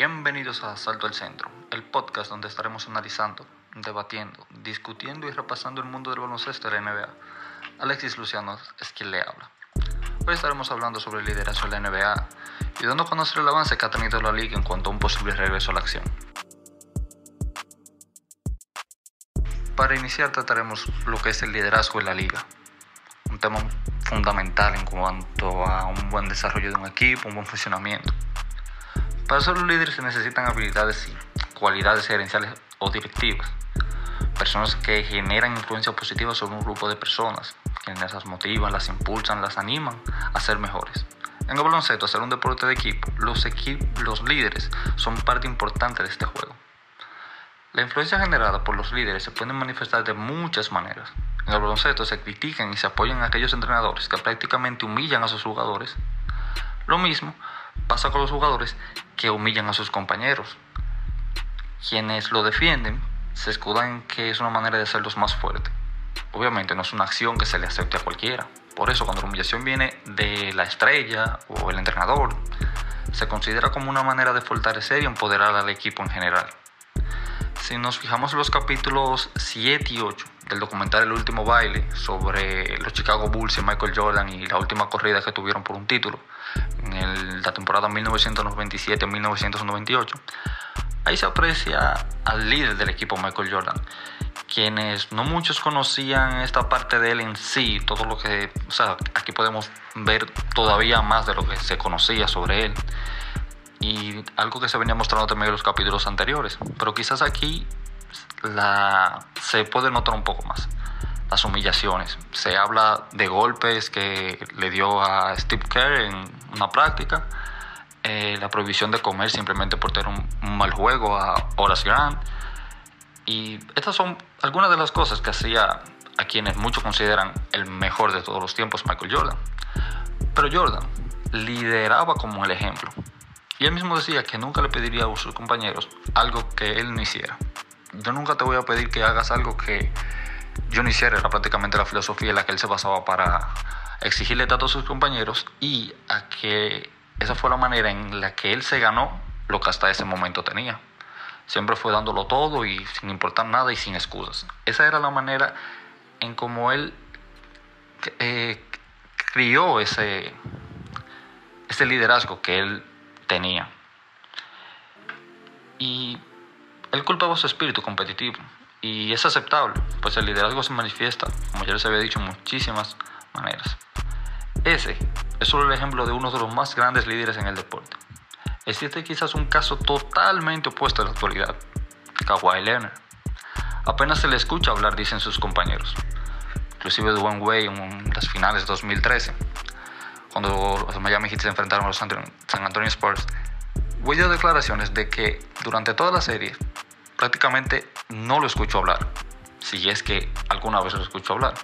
Bienvenidos a Salto al Centro, el podcast donde estaremos analizando, debatiendo, discutiendo y repasando el mundo del baloncesto de la NBA. Alexis Luciano es quien le habla. Hoy estaremos hablando sobre el liderazgo de la NBA y dando a conocer el avance que ha tenido la liga en cuanto a un posible regreso a la acción. Para iniciar trataremos lo que es el liderazgo en la liga, un tema fundamental en cuanto a un buen desarrollo de un equipo, un buen funcionamiento. Para ser un líder se necesitan habilidades y cualidades gerenciales o directivas. Personas que generan influencia positiva sobre un grupo de personas, quienes las motivan, las impulsan, las animan a ser mejores. En el baloncesto, hacer un deporte de equipo, los, los líderes son parte importante de este juego. La influencia generada por los líderes se puede manifestar de muchas maneras. En el baloncesto se critican y se apoyan aquellos entrenadores que prácticamente humillan a sus jugadores. Lo mismo pasa con los jugadores que humillan a sus compañeros. Quienes lo defienden se escudan en que es una manera de hacerlos más fuertes. Obviamente no es una acción que se le acepte a cualquiera. Por eso cuando la humillación viene de la estrella o el entrenador, se considera como una manera de fortalecer y empoderar al equipo en general. Si nos fijamos en los capítulos 7 y 8 del documental El último baile sobre los Chicago Bulls y Michael Jordan y la última corrida que tuvieron por un título en la temporada 1997-1998, ahí se aprecia al líder del equipo Michael Jordan, quienes no muchos conocían esta parte de él en sí, todo lo que, o sea, aquí podemos ver todavía más de lo que se conocía sobre él y algo que se venía mostrando también en los capítulos anteriores, pero quizás aquí la, se puede notar un poco más. Las humillaciones. Se habla de golpes que le dio a Steve Kerr en una práctica. Eh, la prohibición de comer simplemente por tener un, mal juego a Horace Grant. Y estas son algunas de las cosas que hacía a quienes muchos consideran el mejor de todos los tiempos, Michael Jordan. Pero Jordan lideraba como el ejemplo. Y él mismo decía que nunca le pediría a sus compañeros algo que él no hiciera yo nunca te voy a pedir que hagas algo que yo no hiciera, era prácticamente la filosofía en la que él se basaba para exigirle tanto a sus compañeros y a que esa fue la manera en la que él se ganó lo que hasta ese momento tenía. Siempre fue dándolo todo y sin importar nada y sin excusas. Esa era la manera en como él eh, crió ese, ese liderazgo que él tenía. Y él culpaba su espíritu competitivo y es aceptable, pues el liderazgo se manifiesta, como ya les había dicho, en muchísimas maneras. Ese es solo el ejemplo de uno de los más grandes líderes en el deporte. Existe quizás un caso totalmente opuesto en la actualidad, Kawhi Leonard. Apenas se le escucha hablar, dicen sus compañeros. Inclusive Dwayne Wade en las finales de 2013, cuando los Miami Heat se enfrentaron a los San Antonio Spurs, Wade dio declaraciones de que durante toda la serie prácticamente no lo escucho hablar, si es que alguna vez lo escucho hablar.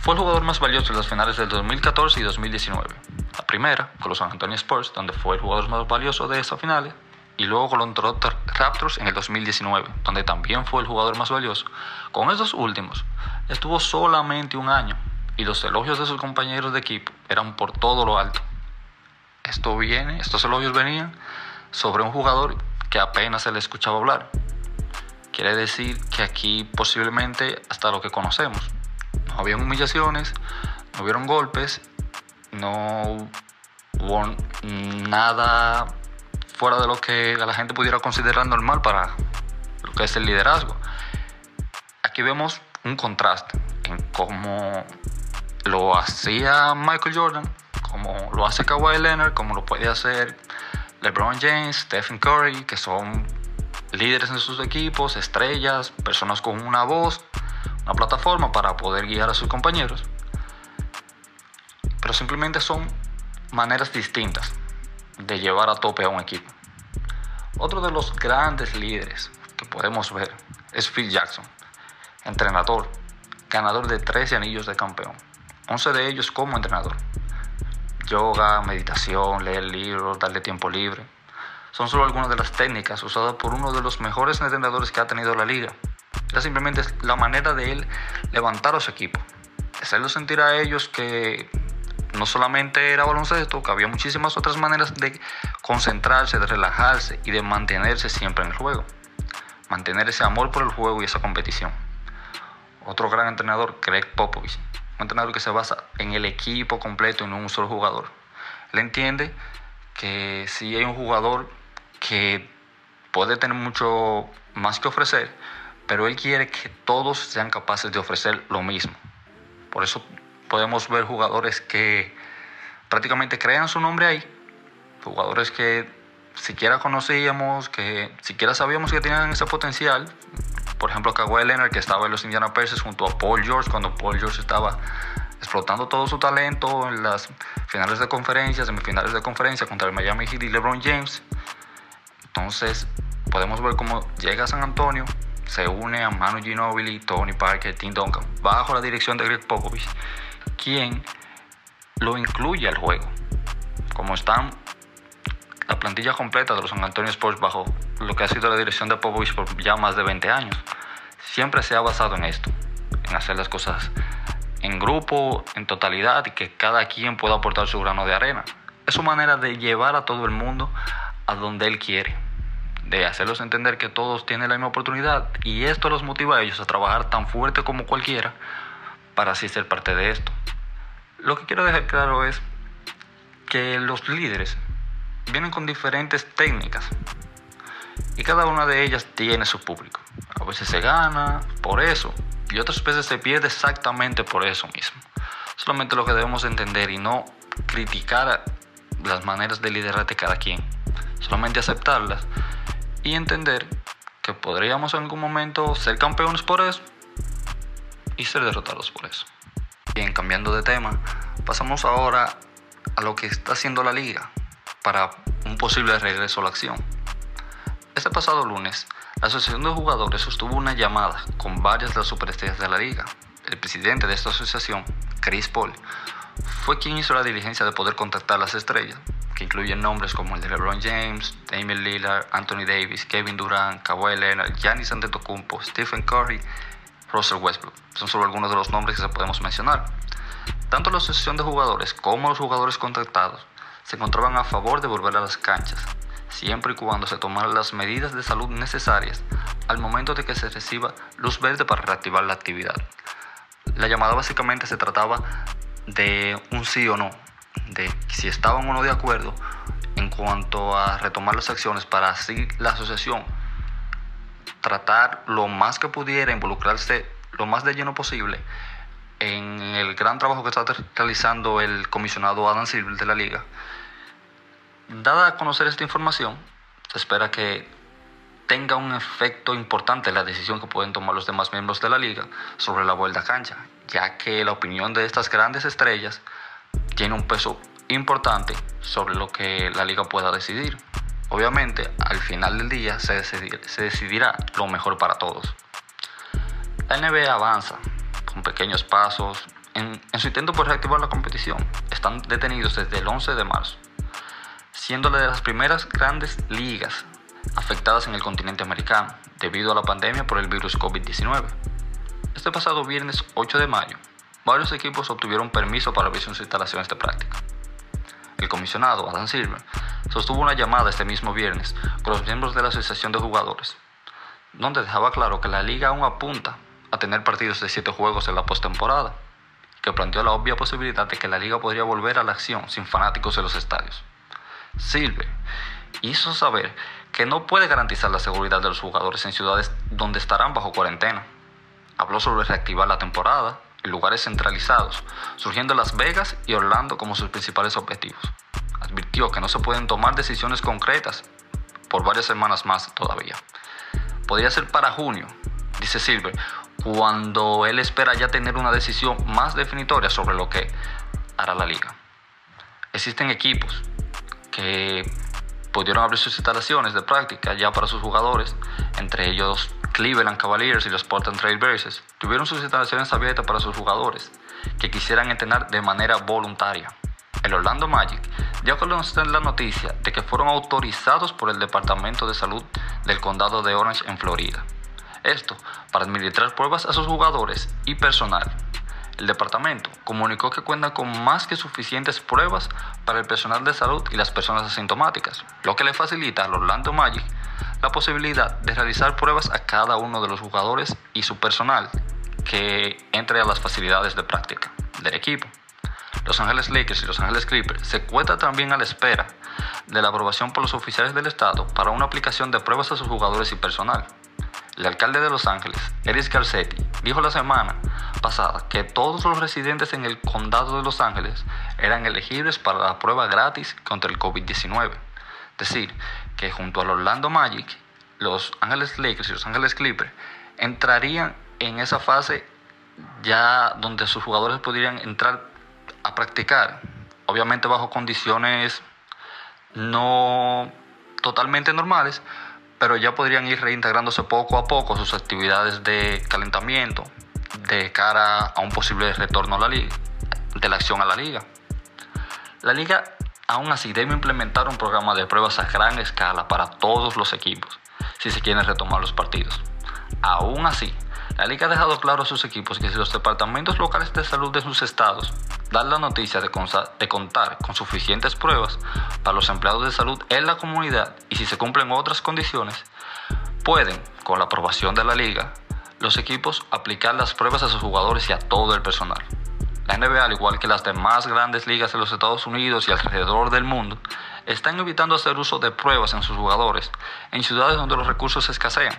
Fue el jugador más valioso en las finales del 2014 y 2019. La primera con los San Antonio Spurs, donde fue el jugador más valioso de esas finales, y luego con los Toronto Raptors en el 2019, donde también fue el jugador más valioso. Con esos últimos, estuvo solamente un año y los elogios de sus compañeros de equipo eran por todo lo alto. Esto viene, estos elogios venían sobre un jugador que apenas se le escuchaba hablar. Quiere decir que aquí posiblemente hasta lo que conocemos. No había humillaciones, no hubieron golpes, no hubo nada fuera de lo que la gente pudiera considerar normal para lo que es el liderazgo. Aquí vemos un contraste en cómo lo hacía Michael Jordan, como lo hace Kawhi Leonard, como lo puede hacer LeBron James, Stephen Curry, que son líderes en sus equipos, estrellas, personas con una voz, una plataforma para poder guiar a sus compañeros. Pero simplemente son maneras distintas de llevar a tope a un equipo. Otro de los grandes líderes que podemos ver es Phil Jackson, entrenador, ganador de 13 anillos de campeón, 11 de ellos como entrenador yoga, meditación, leer libros, darle tiempo libre. Son solo algunas de las técnicas usadas por uno de los mejores entrenadores que ha tenido la liga. Era simplemente la manera de él levantar a su equipo, hacerlo sentir a ellos que no solamente era baloncesto, que había muchísimas otras maneras de concentrarse, de relajarse y de mantenerse siempre en el juego. Mantener ese amor por el juego y esa competición. Otro gran entrenador, Greg Popovich, un entrenador que se basa en el equipo completo y no en un solo jugador. Él entiende que si hay un jugador que puede tener mucho más que ofrecer, pero él quiere que todos sean capaces de ofrecer lo mismo. Por eso podemos ver jugadores que prácticamente crean su nombre ahí, jugadores que siquiera conocíamos, que siquiera sabíamos que tenían ese potencial. Por ejemplo, Kawhi Leonard, que estaba en los Indiana Pacers junto a Paul George, cuando Paul George estaba explotando todo su talento en las finales de conferencia, semifinales de conferencia contra el Miami Heat y LeBron James. Entonces, podemos ver cómo llega San Antonio, se une a Manu Ginobili, Tony Parker, Tim Duncan, bajo la dirección de Greg Popovich, quien lo incluye al juego. Como están la plantilla completa de los San Antonio Sports bajo lo que ha sido la dirección de Popovich por ya más de 20 años, siempre se ha basado en esto, en hacer las cosas en grupo, en totalidad y que cada quien pueda aportar su grano de arena. Es su manera de llevar a todo el mundo a donde él quiere, de hacerlos entender que todos tienen la misma oportunidad y esto los motiva a ellos a trabajar tan fuerte como cualquiera para así ser parte de esto. Lo que quiero dejar claro es que los líderes vienen con diferentes técnicas y cada una de ellas tiene su público. A veces se gana por eso y otras veces se pierde exactamente por eso mismo. Solamente lo que debemos entender y no criticar las maneras de liderar de cada quien, solamente aceptarlas y entender que podríamos en algún momento ser campeones por eso y ser derrotados por eso. Bien, cambiando de tema, pasamos ahora a lo que está haciendo la liga para un posible regreso a la acción. Este pasado lunes, la Asociación de Jugadores sostuvo una llamada con varias de las superestrellas de la liga. El presidente de esta asociación, Chris Paul, fue quien hizo la diligencia de poder contactar a las estrellas, que incluyen nombres como el de LeBron James, Damian Lillard, Anthony Davis, Kevin Durant, Kawhi Leonard, Giannis Antetokounmpo, Stephen Curry, Russell Westbrook. Son solo algunos de los nombres que se podemos mencionar. Tanto la asociación de jugadores como los jugadores contactados se encontraban a favor de volver a las canchas, siempre y cuando se tomaran las medidas de salud necesarias al momento de que se reciba luz verde para reactivar la actividad. La llamada básicamente se trataba de un sí o no, de si estaban o no de acuerdo en cuanto a retomar las acciones para así la asociación tratar lo más que pudiera involucrarse lo más de lleno posible en el gran trabajo que está realizando el comisionado Adam Silver de la liga. Dada a conocer esta información, se espera que tenga un efecto importante en la decisión que pueden tomar los demás miembros de la liga sobre la vuelta a cancha, ya que la opinión de estas grandes estrellas tiene un peso importante sobre lo que la liga pueda decidir. Obviamente, al final del día se, decidirá lo mejor para todos. La NBA avanza con pequeños pasos en, en, su intento por reactivar la competición. Están detenidos desde el 11 de marzo, siendo una de las primeras grandes ligas afectadas en el continente americano debido a la pandemia por el virus COVID-19. Este pasado viernes 8 de mayo, varios equipos obtuvieron permiso para abrir sus instalaciones de práctica. El comisionado Adam Silver sostuvo una llamada este mismo viernes con los miembros de la Asociación de Jugadores, donde dejaba claro que la liga aún apunta a tener partidos de siete juegos en la postemporada, que planteó la obvia posibilidad de que la liga podría volver a la acción sin fanáticos en los estadios. Silver hizo saber que no puede garantizar la seguridad de los jugadores en ciudades donde estarán bajo cuarentena. Habló sobre reactivar la temporada en lugares centralizados, surgiendo Las Vegas y Orlando como sus principales objetivos advirtió que no se pueden tomar decisiones concretas por varias semanas más todavía. Podría ser para junio, dice Silver, cuando él espera ya tener una decisión más definitoria sobre lo que hará la liga. Existen equipos pudieron abrir sus instalaciones de práctica ya para sus jugadores, entre ellos Cleveland Cavaliers y los Portland Trail Blazers, tuvieron sus instalaciones abiertas para sus jugadores que quisieran entrenar de manera voluntaria. El Orlando Magic ya conocer la noticia de que fueron autorizados por el Departamento de Salud del Condado de Orange en Florida. Esto para administrar pruebas a sus jugadores y personal. El departamento comunicó que cuenta con más que suficientes pruebas para el personal de salud y las personas asintomáticas, lo que le facilita al Orlando Magic la posibilidad de realizar pruebas a cada uno de los jugadores y su personal que entre a las facilidades de práctica del equipo. Los Ángeles Lakers y Los Ángeles Clippers se cuenta también a la espera de la aprobación por los oficiales del Estado para una aplicación de pruebas a sus jugadores y personal. El alcalde de Los Ángeles, Eric Garcetti, dijo la semana pasada que todos los residentes en el condado de Los Ángeles eran elegibles para la prueba gratis contra el COVID-19. Es decir, que junto al Orlando Magic, los Ángeles Lakers y los Ángeles Clippers entrarían en esa fase ya donde sus jugadores podrían entrar a practicar, obviamente bajo condiciones no totalmente normales, pero ya podrían ir reintegrándose poco a poco sus actividades de calentamiento de cara a un posible retorno a la liga, de la acción a la liga. La liga aún así debe implementar un programa de pruebas a gran escala para todos los equipos si se quieren retomar los partidos. Aún así, la liga ha dejado claro a sus equipos que si los departamentos locales de salud de sus estados dan la noticia de, contar con suficientes pruebas para los empleados de salud en la comunidad y si se cumplen otras condiciones, pueden, con la aprobación de la liga, los equipos aplicar las pruebas a sus jugadores y a todo el personal. La NBA, al igual que las demás grandes ligas de los Estados Unidos y alrededor del mundo, están evitando hacer uso de pruebas en sus jugadores en ciudades donde los recursos escasean,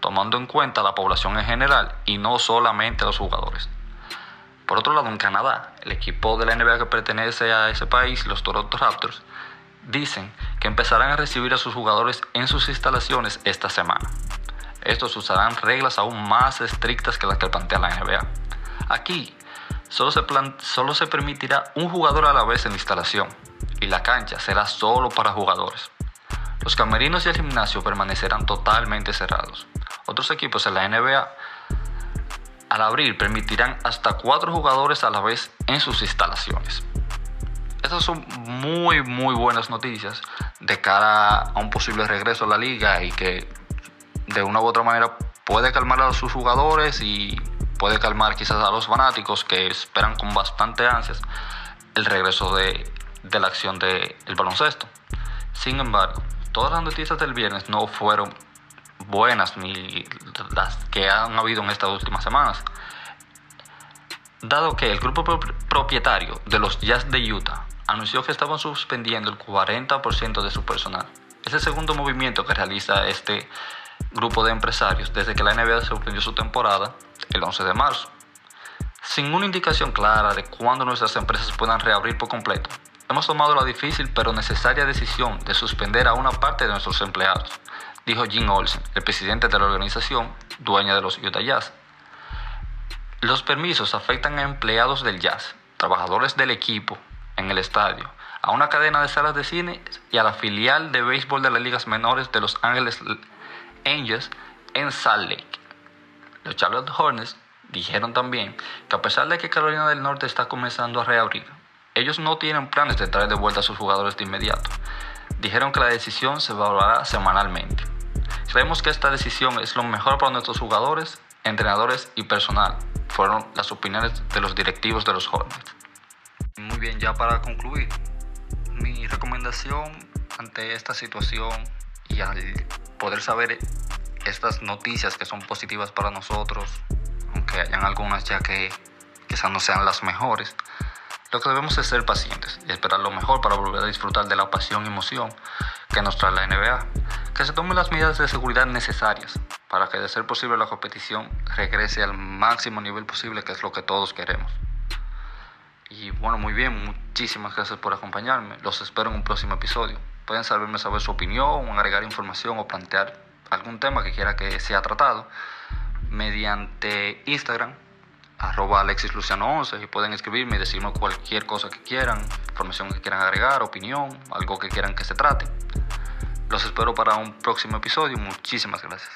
tomando en cuenta la población en general y no solamente a los jugadores. Por otro lado, en Canadá, el equipo de la NBA que pertenece a ese país, los Toronto Raptors, dicen que empezarán a recibir a sus jugadores en sus instalaciones esta semana. Estos usarán reglas aún más estrictas que las que plantea la NBA. Aquí solo se, solo se permitirá un jugador a la vez en la instalación y la cancha será solo para jugadores. Los camerinos y el gimnasio permanecerán totalmente cerrados. Otros equipos en la NBA al abrir permitirán hasta cuatro jugadores a la vez en sus instalaciones. Estas son muy muy buenas noticias de cara a un posible regreso a la liga y que de una u otra manera puede calmar a sus jugadores y puede calmar quizás a los fanáticos que esperan con bastante ansias el regreso de, la acción del baloncesto. Sin embargo, todas las noticias del viernes no fueron buenas ni las que han habido en estas últimas semanas. Dado que el grupo propietario de los Jazz de Utah anunció que estaban suspendiendo el 40% de su personal. Es el segundo movimiento que realiza este grupo de empresarios desde que la NBA suspendió su temporada el 11 de marzo. Sin una indicación clara de cuándo nuestras empresas puedan reabrir por completo, hemos tomado la difícil pero necesaria decisión de suspender a una parte de nuestros empleados, dijo Jim Olsen, el presidente de la organización dueña de los Utah Jazz. Los permisos afectan a empleados del Jazz, trabajadores del equipo en el estadio, a una cadena de salas de cine y a la filial de béisbol de las ligas menores de Los Ángeles Angels en Salt Lake. Los Charlotte Hornets dijeron también que a pesar de que Carolina del Norte está comenzando a reabrir, ellos no tienen planes de traer de vuelta a sus jugadores de inmediato. Dijeron que la decisión se evaluará semanalmente. Creemos que esta decisión es lo mejor para nuestros jugadores, entrenadores y personal. Fueron las opiniones de los directivos de los Hornets. Muy bien, ya para concluir, mi recomendación ante esta situación y al poder saber estas noticias que son positivas para nosotros, aunque hayan algunas ya que quizás no sean las mejores, lo que debemos es ser pacientes y esperar lo mejor para volver a disfrutar de la pasión y emoción que nos trae la NBA. Que se tomen las medidas de seguridad necesarias para que de ser posible la competición regrese al máximo nivel posible, que es lo que todos queremos. Y bueno, muy bien, muchísimas gracias por acompañarme. Los espero en un próximo episodio. Pueden saberme saber su opinión, agregar información o plantear algún tema que quiera que sea tratado mediante Instagram arroba alexisluciano11 y pueden escribirme y decirme cualquier cosa que quieran, información que quieran agregar, opinión, algo que quieran que se trate. Los espero para un próximo episodio. Muchísimas gracias.